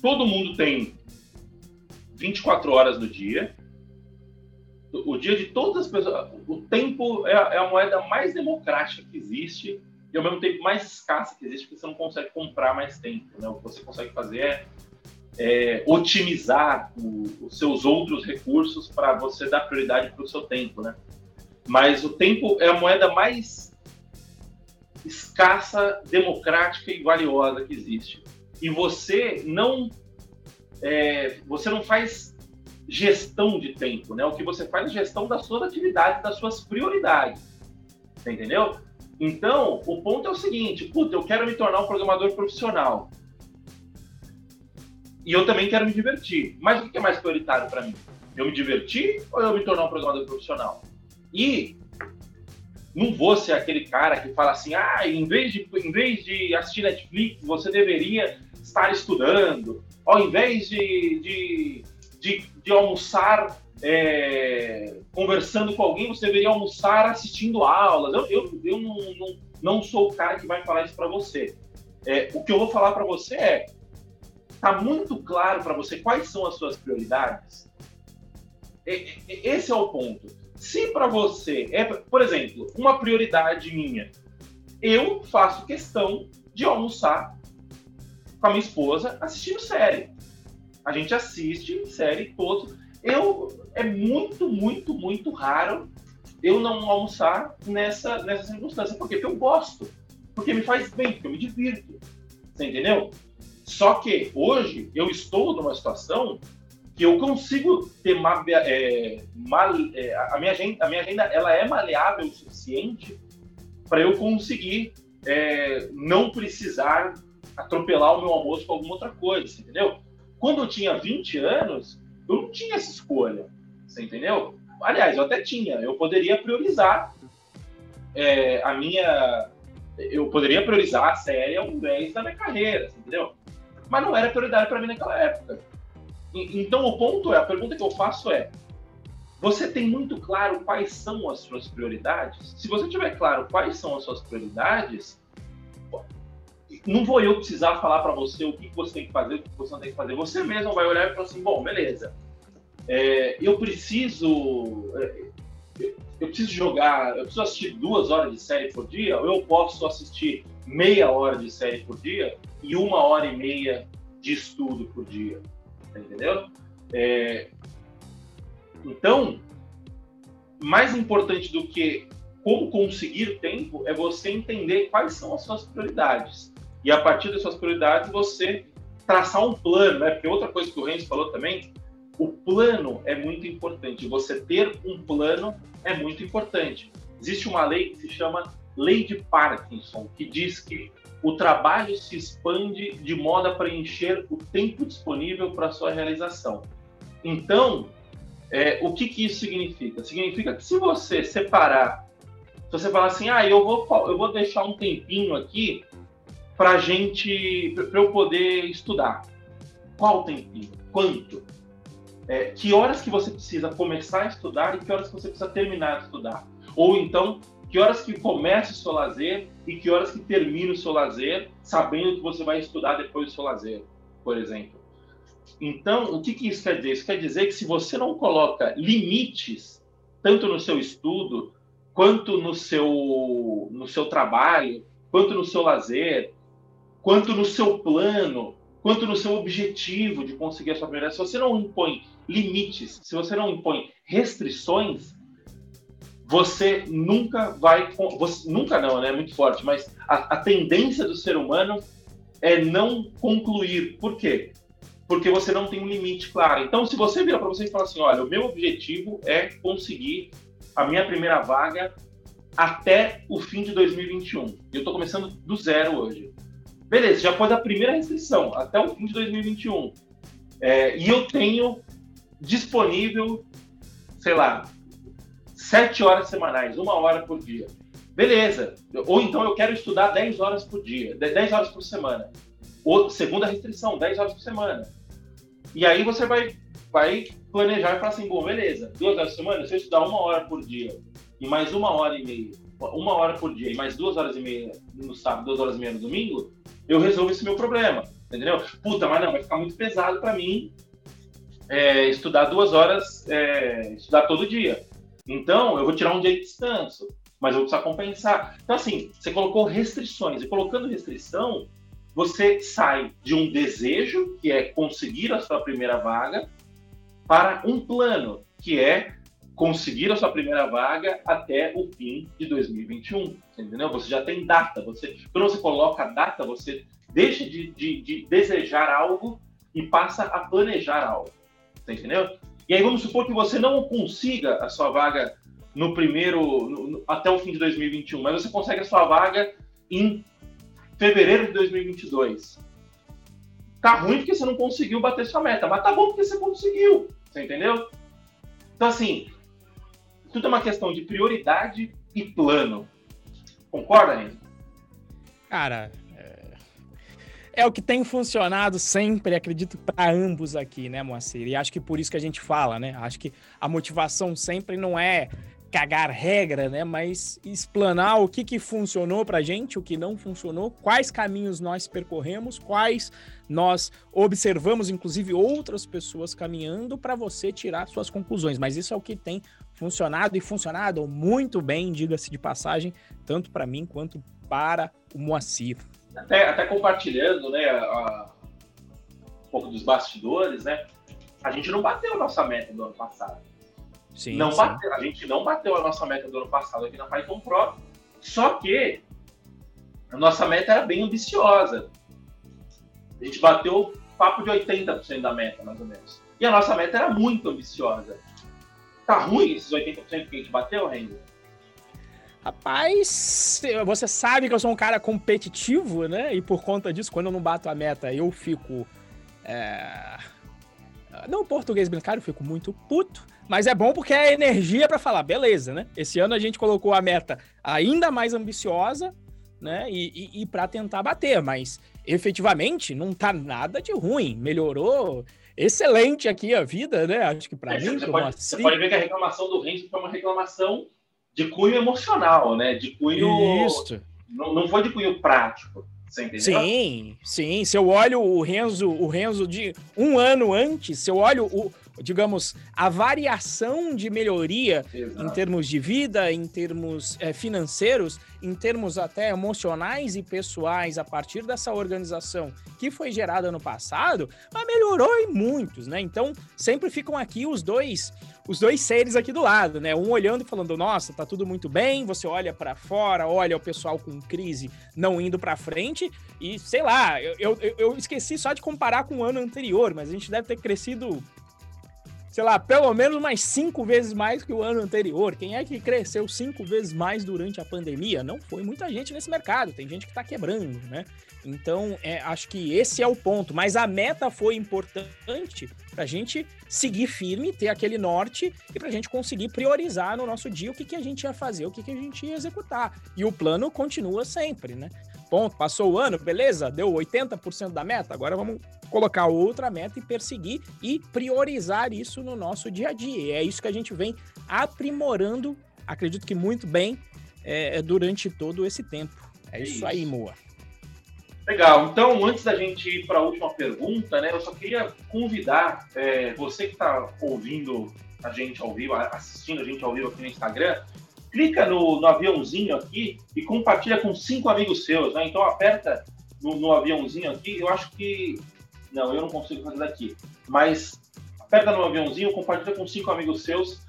todo mundo tem 24 horas no dia. o dia de todas as pessoas. O tempo é, é a moeda mais democrática que existe e ao mesmo tempo mais escassa que existe, porque você não consegue comprar mais tempo. Né? O que você consegue fazer é, é otimizar o, os seus outros recursos para você dar prioridade para o seu tempo. Né? Mas o tempo é a moeda mais escassa, democrática e valiosa que existe. E você não é, você não faz gestão de tempo, né? O que você faz é gestão das suas atividades, das suas prioridades. Entendeu? Então, o ponto é o seguinte, puta, eu quero me tornar um programador profissional. E eu também quero me divertir. Mas o que é mais prioritário para mim? Eu me divertir ou eu me tornar um programador profissional? E não vou ser aquele cara que fala assim, ah, em vez de, em vez de assistir Netflix, você deveria estar estudando. Ao invés de, de, de, de almoçar é, conversando com alguém, você deveria almoçar assistindo aulas. Eu, eu, eu não, não, não sou o cara que vai falar isso para você. É, o que eu vou falar para você é: tá muito claro para você quais são as suas prioridades? esse é o ponto. Se para você é, por exemplo, uma prioridade minha, eu faço questão de almoçar com a minha esposa assistindo série. A gente assiste série todos eu é muito, muito, muito raro eu não almoçar nessa, nessa circunstância. Porque eu gosto. Porque me faz bem, porque eu me divirto. Você entendeu? Só que hoje eu estou numa situação que eu consigo ter é, mal, é, a, minha agenda, a minha agenda ela é maleável o suficiente para eu conseguir é, não precisar atropelar o meu almoço com alguma outra coisa, entendeu? Quando eu tinha 20 anos, eu não tinha essa escolha. Você entendeu? Aliás, eu até tinha. Eu poderia priorizar a minha. Eu poderia priorizar a série ao invés da minha carreira, entendeu? Mas não era prioridade para mim naquela época. Então, o ponto é: a pergunta que eu faço é: você tem muito claro quais são as suas prioridades? Se você tiver claro quais são as suas prioridades, não vou eu precisar falar para você o que você tem que fazer, o que você não tem que fazer. Você mesmo vai olhar e falar assim, bom, beleza. É, eu preciso é, eu preciso jogar, eu preciso assistir duas horas de série por dia, ou eu posso assistir meia hora de série por dia e uma hora e meia de estudo por dia, entendeu? É, então, mais importante do que como conseguir tempo é você entender quais são as suas prioridades e a partir das suas prioridades você traçar um plano, né? Porque outra coisa que o Renzo falou também, o plano é muito importante. Você ter um plano é muito importante. Existe uma lei que se chama Lei de Parkinson, que diz que o trabalho se expande de modo a preencher o tempo disponível para sua realização. Então, é, o que, que isso significa? Significa que se você separar, se você falar assim, ah, eu vou, eu vou deixar um tempinho aqui para gente, para eu poder estudar. Qual tempinho? Quanto? É, que horas que você precisa começar a estudar e que horas que você precisa terminar de estudar? Ou então, que horas que começa o seu lazer e que horas que termina o seu lazer, sabendo que você vai estudar depois do seu lazer, por exemplo. Então, o que, que isso quer dizer? Isso quer dizer que se você não coloca limites, tanto no seu estudo, quanto no seu, no seu trabalho, quanto no seu lazer, quanto no seu plano, quanto no seu objetivo de conseguir a sua prioridade. Se você não impõe limites, se você não impõe restrições, você nunca vai. Você, nunca não, né? É muito forte, mas a, a tendência do ser humano é não concluir. Por quê? Porque você não tem um limite claro. Então, se você virar para você e falar assim: olha, o meu objetivo é conseguir a minha primeira vaga até o fim de 2021. Eu estou começando do zero hoje. Beleza, já pôs a primeira restrição, até o fim de 2021. É, e eu tenho disponível, sei lá, sete horas semanais, uma hora por dia. Beleza. Ou então eu quero estudar 10 horas por dia, 10 horas por semana. Ou, segunda restrição, 10 horas por semana. E aí você vai, vai planejar e falar assim, bom, beleza, duas horas por semana, se eu estudar uma hora por dia e mais uma hora e meia, uma hora por dia e mais duas horas e meia no sábado, duas horas e meia no domingo, eu resolvo esse meu problema, entendeu? Puta, mas não, vai ficar muito pesado para mim é, estudar duas horas, é, estudar todo dia. Então, eu vou tirar um dia de descanso, mas eu vou precisar compensar. Então, assim, você colocou restrições, e colocando restrição, você sai de um desejo, que é conseguir a sua primeira vaga, para um plano, que é conseguir a sua primeira vaga até o fim de 2021. Você entendeu? Você já tem data. Você, quando você coloca a data, você deixa de, de, de desejar algo e passa a planejar algo. Entendeu? E aí vamos supor que você não consiga a sua vaga no primeiro, no, até o fim de 2021, mas você consegue a sua vaga em fevereiro de 2022. Tá ruim porque você não conseguiu bater sua meta, mas tá bom porque você conseguiu. Você entendeu? Então, assim, tudo é uma questão de prioridade e plano. Concorda, Renzo? Cara, é... o que tem funcionado sempre, acredito, para ambos aqui, né, Moacir? E acho que por isso que a gente fala, né? Acho que a motivação sempre não é cagar regra, né? Mas explanar o que, que funcionou para gente, o que não funcionou, quais caminhos nós percorremos, quais nós observamos, inclusive outras pessoas caminhando para você tirar suas conclusões. Mas isso é o que tem funcionado e funcionado muito bem, diga-se de passagem, tanto para mim quanto para o Moacir. Até, até compartilhando, né, a, um pouco dos bastidores, né? A gente não bateu a nossa meta do ano passado. Sim, não sim. Bateu, a gente não bateu a nossa meta do ano passado aqui na Python Pro, só que a nossa meta era bem ambiciosa. A gente bateu papo de 80% da meta, mais ou menos. E a nossa meta era muito ambiciosa. Tá ruim esses 80% que a gente bateu, Renzo? Rapaz, você sabe que eu sou um cara competitivo, né? E por conta disso, quando eu não bato a meta, eu fico. É... Não português brincado, eu fico muito puto. Mas é bom porque é energia para falar, beleza, né? Esse ano a gente colocou a meta ainda mais ambiciosa, né? E, e, e para tentar bater, mas efetivamente não tá nada de ruim. Melhorou excelente aqui a vida, né? Acho que para é, mim. Você pode, assim... você pode ver que a reclamação do Renzo foi uma reclamação de cunho emocional, né? De cunho. Isso. Não, não foi de cunho prático. Sim, sim. Se eu olho o Renzo, o Renzo de um ano antes, se eu olho o, digamos, a variação de melhoria Exato. em termos de vida, em termos é, financeiros, em termos até emocionais e pessoais a partir dessa organização que foi gerada no passado, mas melhorou em muitos, né? Então, sempre ficam aqui os dois, os dois seres aqui do lado, né? Um olhando e falando: "Nossa, tá tudo muito bem". Você olha para fora, olha o pessoal com crise não indo para frente e sei lá, eu, eu, eu esqueci só de comparar com o ano anterior, mas a gente deve ter crescido sei lá, pelo menos mais cinco vezes mais que o ano anterior. Quem é que cresceu cinco vezes mais durante a pandemia? Não foi muita gente nesse mercado, tem gente que está quebrando, né? Então, é, acho que esse é o ponto. Mas a meta foi importante para a gente seguir firme, ter aquele norte e para a gente conseguir priorizar no nosso dia o que, que a gente ia fazer, o que, que a gente ia executar. E o plano continua sempre, né? Ponto, passou o ano, beleza? Deu 80% da meta, agora vamos colocar outra meta e perseguir e priorizar isso no nosso dia a dia. E é isso que a gente vem aprimorando, acredito que muito bem, é, é durante todo esse tempo. É isso, isso. aí, Moa. Legal. Então, antes da gente ir para a última pergunta, né, eu só queria convidar é, você que está ouvindo a gente ao vivo, assistindo a gente ao vivo aqui no Instagram, clica no, no aviãozinho aqui e compartilha com cinco amigos seus. Né? Então, aperta no, no aviãozinho aqui. Eu acho que não, eu não consigo fazer daqui. Mas aperta no aviãozinho, compartilha com cinco amigos seus.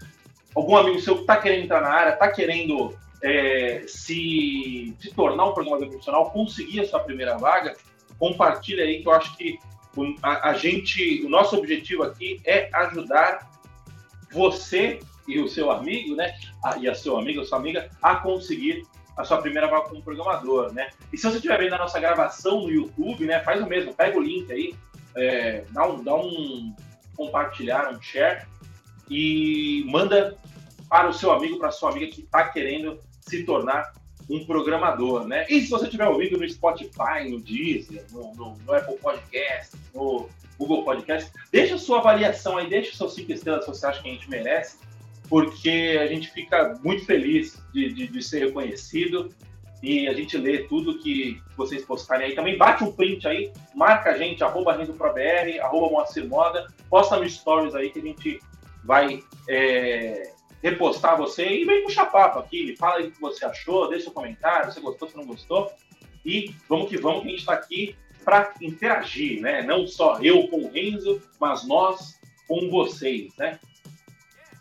Algum amigo seu que está querendo entrar na área, está querendo é, se, se tornar um programador profissional, conseguir a sua primeira vaga, compartilha aí que eu acho que a, a gente, o nosso objetivo aqui é ajudar você e o seu amigo, né, a, e a seu amigo, a sua amiga, a conseguir a sua primeira vaga como programador, né? E se você estiver vendo a nossa gravação no YouTube, né, faz o mesmo, pega o link aí, é, dá, um, dá um compartilhar, um share e manda para o seu amigo, para a sua amiga que está querendo se tornar um programador, né? E se você estiver ouvindo no Spotify, no Deezer, no, no, no, Apple Podcast, no Google Podcast, deixa a sua avaliação aí, deixa suas cinco estrelas se você acha que a gente merece, porque a gente fica muito feliz de, de, de ser reconhecido e a gente lê tudo que vocês postarem aí. Também bate um print aí, marca a gente, arroba RendoProBR, arroba Moacir Moda, posta no Stories aí que a gente vai é, repostar você e vem puxar papo aqui, fala aí o que você achou, deixa seu comentário, se gostou, se não gostou. E vamos que vamos, que a gente está aqui para interagir, né? Não só eu com o Renzo, mas nós com vocês, né?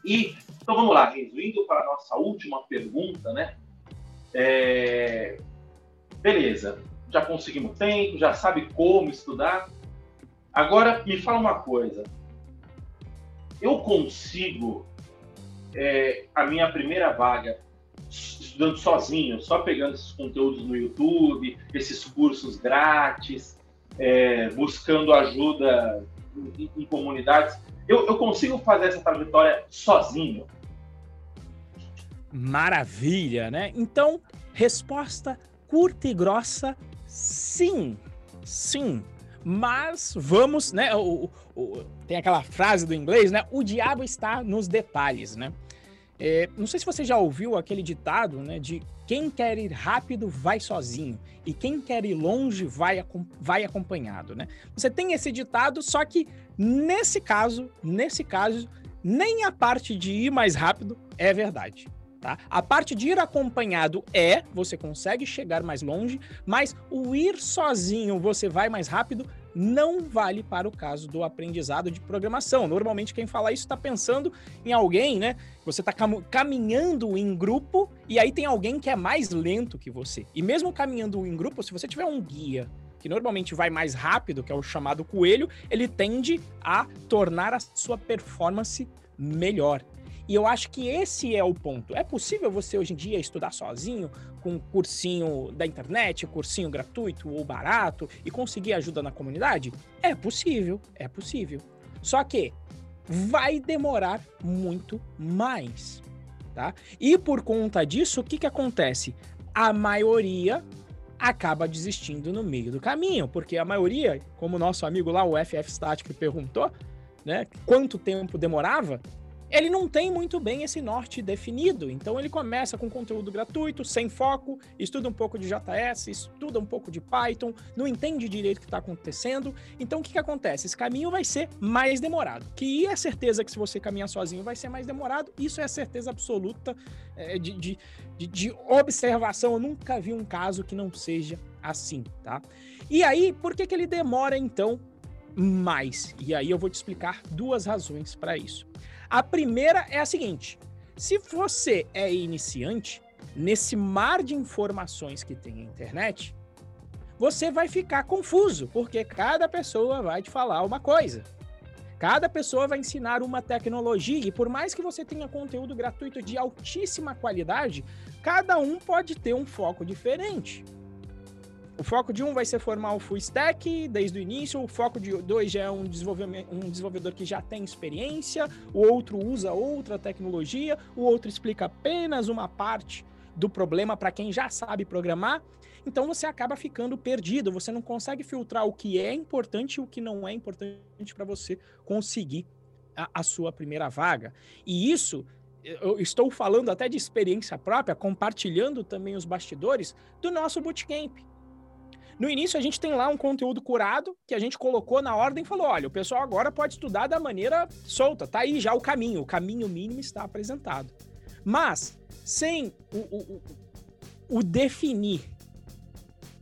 E então vamos lá, Renzo, indo para a nossa última pergunta, né? É... Beleza, já conseguimos tempo, já sabe como estudar. Agora me fala uma coisa. Eu consigo é, a minha primeira vaga estudando sozinho, só pegando esses conteúdos no YouTube, esses cursos grátis, é, buscando ajuda em, em comunidades. Eu, eu, consigo fazer essa trajetória sozinho? Maravilha, né? Então, resposta curta e grossa, sim. Sim. Mas vamos, né? O, o, tem aquela frase do inglês, né? O diabo está nos detalhes, né? É, não sei se você já ouviu aquele ditado, né, de quem quer ir rápido vai sozinho e quem quer ir longe vai, vai acompanhado, né? Você tem esse ditado, só que nesse caso, nesse caso, nem a parte de ir mais rápido é verdade. Tá? A parte de ir acompanhado é, você consegue chegar mais longe, mas o ir sozinho você vai mais rápido não vale para o caso do aprendizado de programação. Normalmente quem fala isso está pensando em alguém, né? Você está cam caminhando em grupo e aí tem alguém que é mais lento que você. E mesmo caminhando em grupo, se você tiver um guia que normalmente vai mais rápido, que é o chamado coelho, ele tende a tornar a sua performance melhor. E eu acho que esse é o ponto. É possível você hoje em dia estudar sozinho, com um cursinho da internet, cursinho gratuito ou barato, e conseguir ajuda na comunidade? É possível, é possível. Só que vai demorar muito mais, tá? E por conta disso, o que, que acontece? A maioria acaba desistindo no meio do caminho, porque a maioria, como o nosso amigo lá, o FF Static, perguntou, né, quanto tempo demorava, ele não tem muito bem esse norte definido. Então ele começa com conteúdo gratuito, sem foco, estuda um pouco de JS, estuda um pouco de Python, não entende direito o que está acontecendo. Então o que, que acontece? Esse caminho vai ser mais demorado. Que é certeza que se você caminhar sozinho vai ser mais demorado. Isso é certeza absoluta é, de, de, de, de observação. Eu nunca vi um caso que não seja assim, tá? E aí, por que, que ele demora então mais? E aí eu vou te explicar duas razões para isso. A primeira é a seguinte: se você é iniciante, nesse mar de informações que tem na internet, você vai ficar confuso, porque cada pessoa vai te falar uma coisa. Cada pessoa vai ensinar uma tecnologia e por mais que você tenha conteúdo gratuito de altíssima qualidade, cada um pode ter um foco diferente. O foco de um vai ser formar o full stack desde o início, o foco de dois já é um, um desenvolvedor que já tem experiência, o outro usa outra tecnologia, o outro explica apenas uma parte do problema para quem já sabe programar. Então você acaba ficando perdido, você não consegue filtrar o que é importante e o que não é importante para você conseguir a, a sua primeira vaga. E isso eu estou falando até de experiência própria, compartilhando também os bastidores do nosso bootcamp. No início, a gente tem lá um conteúdo curado que a gente colocou na ordem e falou: olha, o pessoal agora pode estudar da maneira solta, tá aí já o caminho, o caminho mínimo está apresentado. Mas, sem o, o, o definir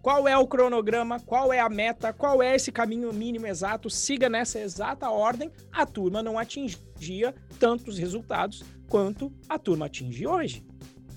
qual é o cronograma, qual é a meta, qual é esse caminho mínimo exato, siga nessa exata ordem, a turma não atingia tantos resultados quanto a turma atinge hoje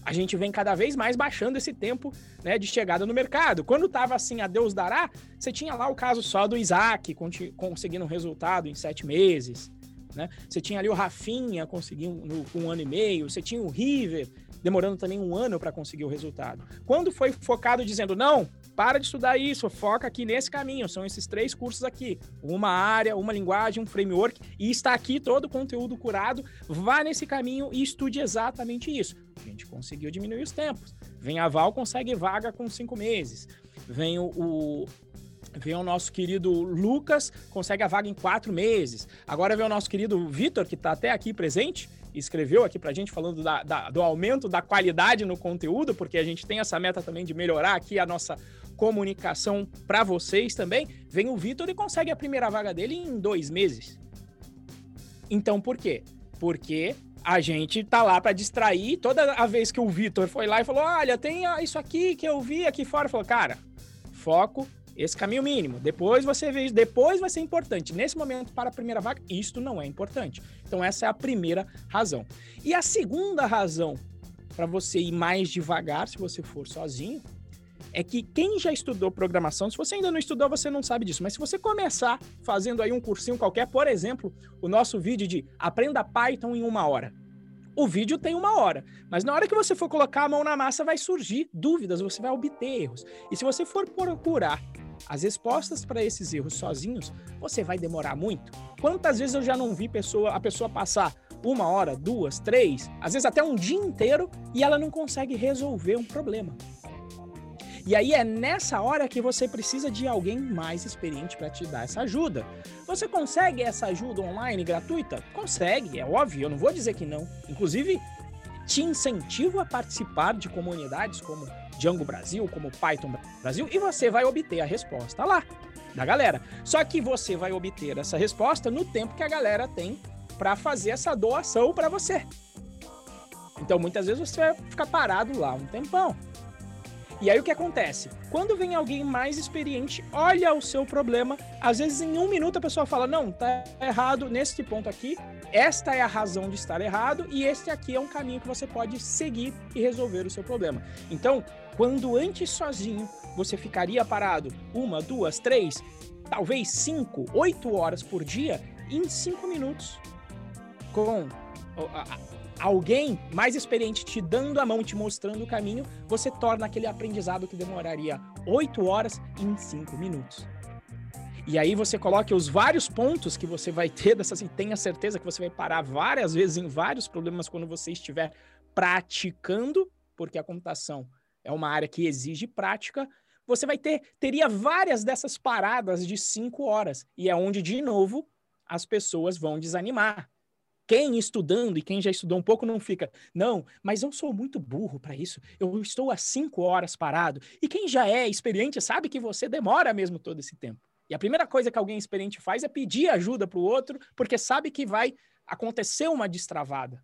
a gente vem cada vez mais baixando esse tempo né, de chegada no mercado. Quando estava assim, a Deus dará, você tinha lá o caso só do Isaac conseguindo um resultado em sete meses. Né? Você tinha ali o Rafinha conseguindo um, um ano e meio, você tinha o River demorando também um ano para conseguir o resultado. Quando foi focado dizendo, não, para de estudar isso, foca aqui nesse caminho, são esses três cursos aqui, uma área, uma linguagem, um framework, e está aqui todo o conteúdo curado, vá nesse caminho e estude exatamente isso. A gente conseguiu diminuir os tempos. Vem a Val, consegue vaga com cinco meses. Vem o, o Vem o nosso querido Lucas, consegue a vaga em quatro meses. Agora vem o nosso querido Vitor, que está até aqui presente, escreveu aqui para a gente falando da, da, do aumento da qualidade no conteúdo, porque a gente tem essa meta também de melhorar aqui a nossa comunicação para vocês também. Vem o Vitor e consegue a primeira vaga dele em dois meses. Então por quê? Porque a gente tá lá para distrair. Toda a vez que o Vitor foi lá e falou: Olha, tem isso aqui que eu vi aqui fora, falou: Cara, foco, esse caminho mínimo. Depois você vê, depois vai ser importante. Nesse momento, para a primeira vaga, isto não é importante. Então, essa é a primeira razão. E a segunda razão para você ir mais devagar, se você for sozinho, é que quem já estudou programação, se você ainda não estudou, você não sabe disso, mas se você começar fazendo aí um cursinho qualquer, por exemplo, o nosso vídeo de Aprenda Python em uma hora. O vídeo tem uma hora, mas na hora que você for colocar a mão na massa, vai surgir dúvidas, você vai obter erros. E se você for procurar as respostas para esses erros sozinhos, você vai demorar muito. Quantas vezes eu já não vi pessoa, a pessoa passar uma hora, duas, três, às vezes até um dia inteiro e ela não consegue resolver um problema. E aí é nessa hora que você precisa de alguém mais experiente para te dar essa ajuda. Você consegue essa ajuda online gratuita? Consegue, é óbvio, eu não vou dizer que não. Inclusive, te incentivo a participar de comunidades como Django Brasil, como Python Brasil, e você vai obter a resposta lá da galera. Só que você vai obter essa resposta no tempo que a galera tem para fazer essa doação para você. Então, muitas vezes você vai ficar parado lá um tempão. E aí o que acontece? Quando vem alguém mais experiente, olha o seu problema, às vezes em um minuto a pessoa fala: não, tá errado nesse ponto aqui, esta é a razão de estar errado e este aqui é um caminho que você pode seguir e resolver o seu problema. Então, quando antes sozinho você ficaria parado uma, duas, três, talvez cinco, oito horas por dia, em cinco minutos, com alguém mais experiente te dando a mão, te mostrando o caminho, você torna aquele aprendizado que demoraria oito horas em cinco minutos. E aí você coloca os vários pontos que você vai ter dessa assim, tenha certeza que você vai parar várias vezes em vários problemas quando você estiver praticando, porque a computação é uma área que exige prática. Você vai ter teria várias dessas paradas de cinco horas e é onde de novo as pessoas vão desanimar quem estudando e quem já estudou um pouco não fica, não, mas eu sou muito burro para isso. Eu estou há cinco horas parado. E quem já é experiente sabe que você demora mesmo todo esse tempo. E a primeira coisa que alguém experiente faz é pedir ajuda para o outro, porque sabe que vai acontecer uma destravada.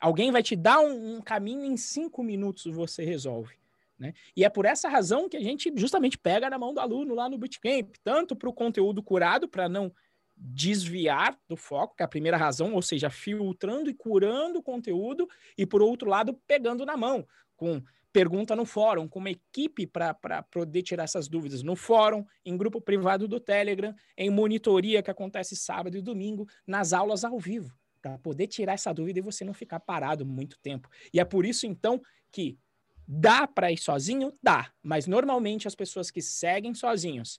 Alguém vai te dar um, um caminho em cinco minutos você resolve. Né? E é por essa razão que a gente justamente pega na mão do aluno lá no bootcamp, tanto para o conteúdo curado, para não desviar do foco, que é a primeira razão, ou seja, filtrando e curando o conteúdo, e por outro lado, pegando na mão, com pergunta no fórum, com uma equipe para poder tirar essas dúvidas no fórum, em grupo privado do Telegram, em monitoria que acontece sábado e domingo, nas aulas ao vivo, para poder tirar essa dúvida e você não ficar parado muito tempo. E é por isso, então, que dá para ir sozinho? Dá, mas normalmente as pessoas que seguem sozinhos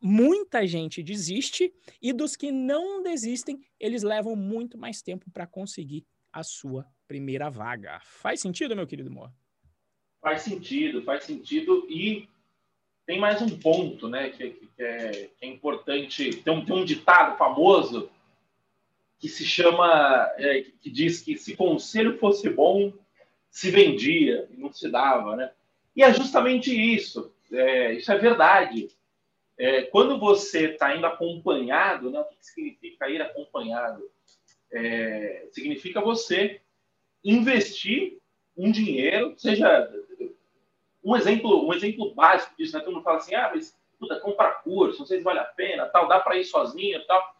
muita gente desiste e dos que não desistem, eles levam muito mais tempo para conseguir a sua primeira vaga. Faz sentido, meu querido Moa? Faz sentido, faz sentido e tem mais um ponto, né, que, que, é, que é, importante. Tem um, tem um, ditado famoso que se chama, é, que diz que se conselho fosse bom, se vendia e não se dava, né? E é justamente isso. É, isso é verdade. É, quando você está indo acompanhado, né, o que significa ir acompanhado? É, significa você investir um dinheiro, seja um exemplo, um exemplo básico disso, né? Todo mundo fala assim, ah, mas puta, comprar curso, não sei se vale a pena, tal, dá para ir sozinho, tal.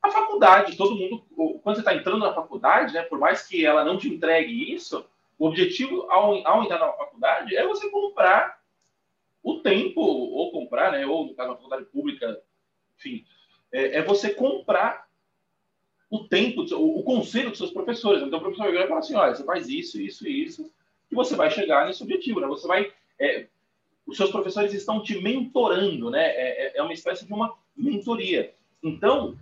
A faculdade, todo mundo, quando você está entrando na faculdade, né, por mais que ela não te entregue isso, o objetivo ao, ao entrar na faculdade é você comprar o tempo, ou comprar, né, ou no caso da faculdade pública, enfim, é, é você comprar o tempo, o, o, conselho dos seus professores. Então, o professor vai falar assim: olha, você faz isso, isso e isso, que você vai chegar nesse objetivo, né? Você vai. É, os seus professores estão te mentorando, né? É, é, é uma espécie de uma mentoria. Então,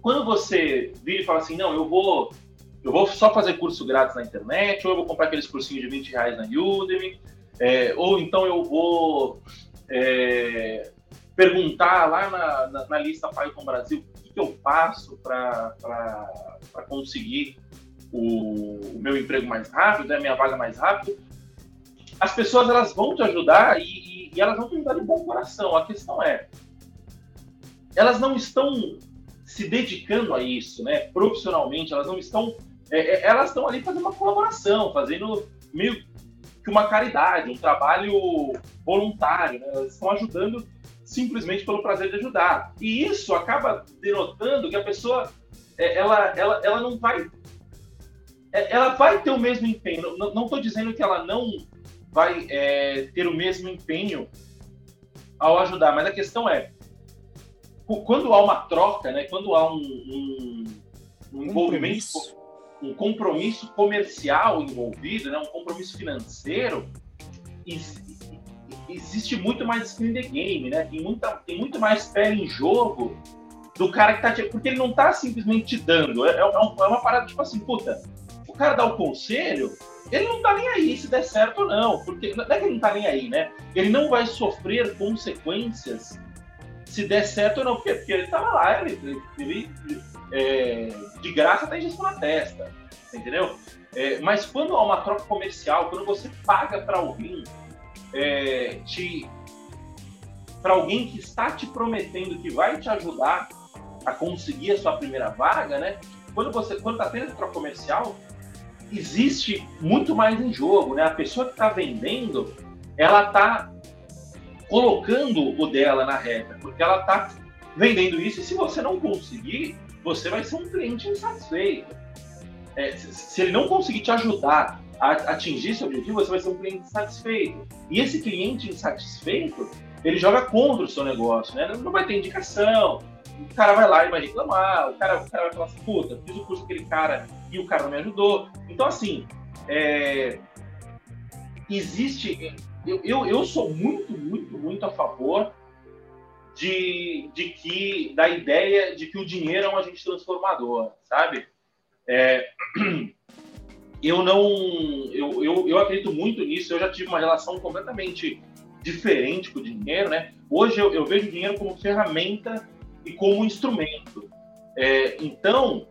quando você vira e fala assim: não, eu vou. Eu vou só fazer curso grátis na internet, ou eu vou comprar aqueles cursinhos de 20 reais na Udemy, é, ou então eu vou é, perguntar lá na, na, na lista Python Brasil o que, que eu faço para conseguir o, o, meu emprego mais rápido, né, a minha vaga mais rápido, as pessoas elas vão te ajudar e, e, e elas vão te ajudar de bom coração. A questão é, elas não estão se dedicando a isso, né? Profissionalmente, elas não estão, é, é, elas estão ali fazendo uma colaboração, fazendo meio que uma caridade, um trabalho voluntário, né? Elas estão ajudando simplesmente pelo prazer de ajudar. E isso acaba denotando que a pessoa, é, ela, ela, ela não vai, é, ela vai ter o mesmo empenho. Não estou dizendo que ela não vai é, ter o mesmo empenho ao ajudar, mas a questão é quando há uma troca, né, quando há um, um, um envolvimento, um compromisso comercial envolvido, né, um compromisso financeiro, existe muito mais skin the game, né? Tem, muita, tem muito mais pé em jogo do cara que tá. Porque ele não tá simplesmente te dando. É, é, é, é uma parada tipo assim, puta, o cara dá o conselho, ele não tá nem aí se der certo ou não. Porque não é que ele não tá nem aí, né? Ele não vai sofrer consequências se der certo ou não, porque, porque ele tava lá, ele, ele é, de graça tem isso na testa, entendeu? É, mas quando há uma troca comercial, quando você paga para alguém, é, te para alguém que está te prometendo que vai te ajudar a conseguir a sua primeira vaga, né? Quando você quando está tendo troca comercial, existe muito mais em jogo, né? A pessoa que está vendendo, ela está colocando o dela na reta, porque ela está vendendo isso e se você não conseguir, você vai ser um cliente insatisfeito. É, se, ele não conseguir te ajudar a atingir seu objetivo, você vai ser um cliente insatisfeito. E esse cliente insatisfeito, ele joga contra o seu negócio, né? Não vai ter indicação, o cara vai lá e vai reclamar, o cara, o cara vai falar assim, puta, fiz o curso daquele cara e o cara não me ajudou. Então, assim, é, existe eu, eu, eu sou muito, muito, muito a favor de, de que da ideia de que o dinheiro é um agente transformador, sabe? É, eu não, eu, eu, eu acredito muito nisso. Eu já tive uma relação completamente diferente com o dinheiro, né? Hoje eu, eu vejo o dinheiro como ferramenta e como instrumento. É, então,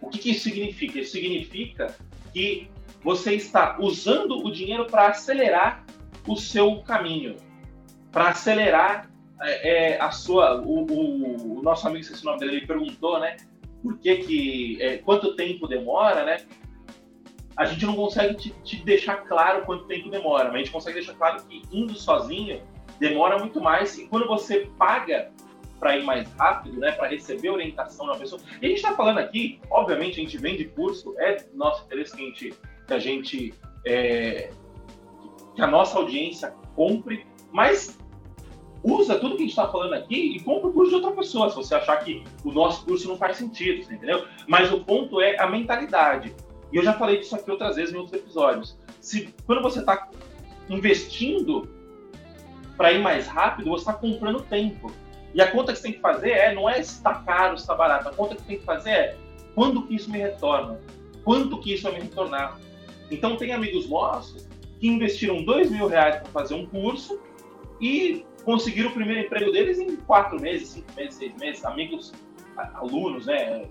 o que, que isso significa? Isso significa que você está usando o dinheiro para acelerar o seu caminho, para acelerar é, é, a sua. O, o, o, nosso amigo, esse nome dele, ele perguntou, né? Por que que. É, quanto tempo demora, né? A gente não consegue te, te, deixar claro quanto tempo demora, mas a gente consegue deixar claro que indo sozinho demora muito mais. E quando você paga para ir mais rápido, né, para receber orientação da pessoa. E a gente está falando aqui, obviamente, a gente vende curso, é nosso interesse que a gente que a gente é, que a nossa audiência compre, mas usa tudo que a gente está falando aqui e compra o curso de outra pessoa, se você achar que o nosso curso não faz sentido, entendeu? Mas o ponto é a mentalidade. E eu já falei disso aqui outras vezes em outros episódios. Se quando você está investindo para ir mais rápido, você está comprando tempo. E a conta que você tem que fazer é não é está caro, está barato. A conta que você tem que fazer é quando que isso me retorna? Quanto que isso vai me retornar? Então, tem amigos nossos que investiram dois mil reais para fazer um curso e conseguiram o primeiro emprego deles em quatro meses, cinco meses, seis meses. Amigos, alunos, né?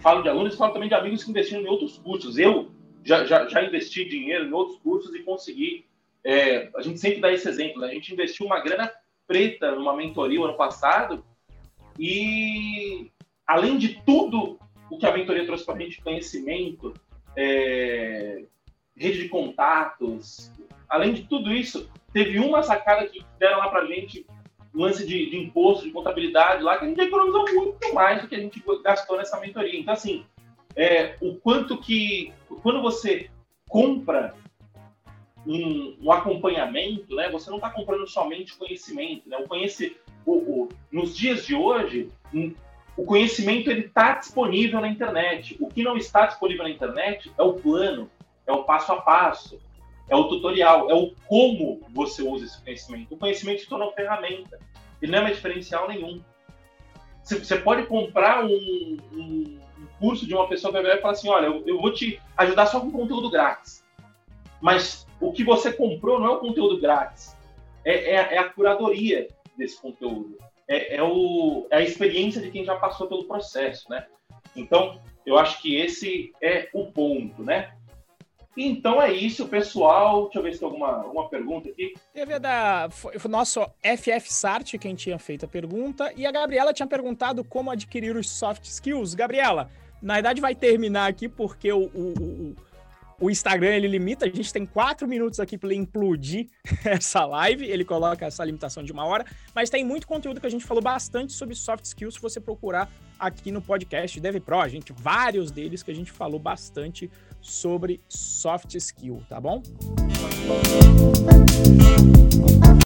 Falo de alunos, falo também de amigos que investiram em outros cursos. Eu já, já, já investi dinheiro em outros cursos e consegui. É, a gente sempre dá esse exemplo, né? A gente investiu uma grana preta numa mentoria o ano passado e, além de tudo o que a mentoria trouxe para a gente, conhecimento, é, rede de contatos. Além de tudo isso, teve uma sacada que deram lá para gente, lance de, de, imposto, de contabilidade lá, que a gente economizou muito mais do que a gente gastou nessa mentoria. Então, assim, é, o quanto que, quando você compra um, um acompanhamento, né, você não está comprando somente conhecimento. Né? O conhece, o, o, nos dias de hoje, o conhecimento ele está disponível na internet. O que não está disponível na internet é o plano, é o passo a passo, é o tutorial, é o como você usa esse conhecimento. O conhecimento se torna uma ferramenta. Ele não é mais diferencial nenhum. Você pode comprar um, um, curso de uma pessoa que vai falar assim, olha, eu, eu vou te ajudar só com conteúdo grátis. Mas o que você comprou não é o conteúdo grátis. é, é, é a curadoria desse conteúdo. É, é, o, é a experiência de quem já passou pelo processo, né? Então, eu acho que esse é o ponto, né? Então é isso, pessoal. Deixa eu ver se tem alguma, alguma pergunta aqui. Teve da foi, o nosso FF Sart quem tinha feito a pergunta e a Gabriela tinha perguntado como adquirir os soft skills. Gabriela, na verdade vai terminar aqui porque o, o, o, o Instagram ele limita, a gente tem quatro minutos aqui para implodir essa live, ele coloca essa limitação de uma hora, mas tem muito conteúdo que a gente falou bastante sobre soft skills se você procurar aqui no podcast DevPro, a gente vários deles que a gente falou bastante sobre soft skill, tá bom?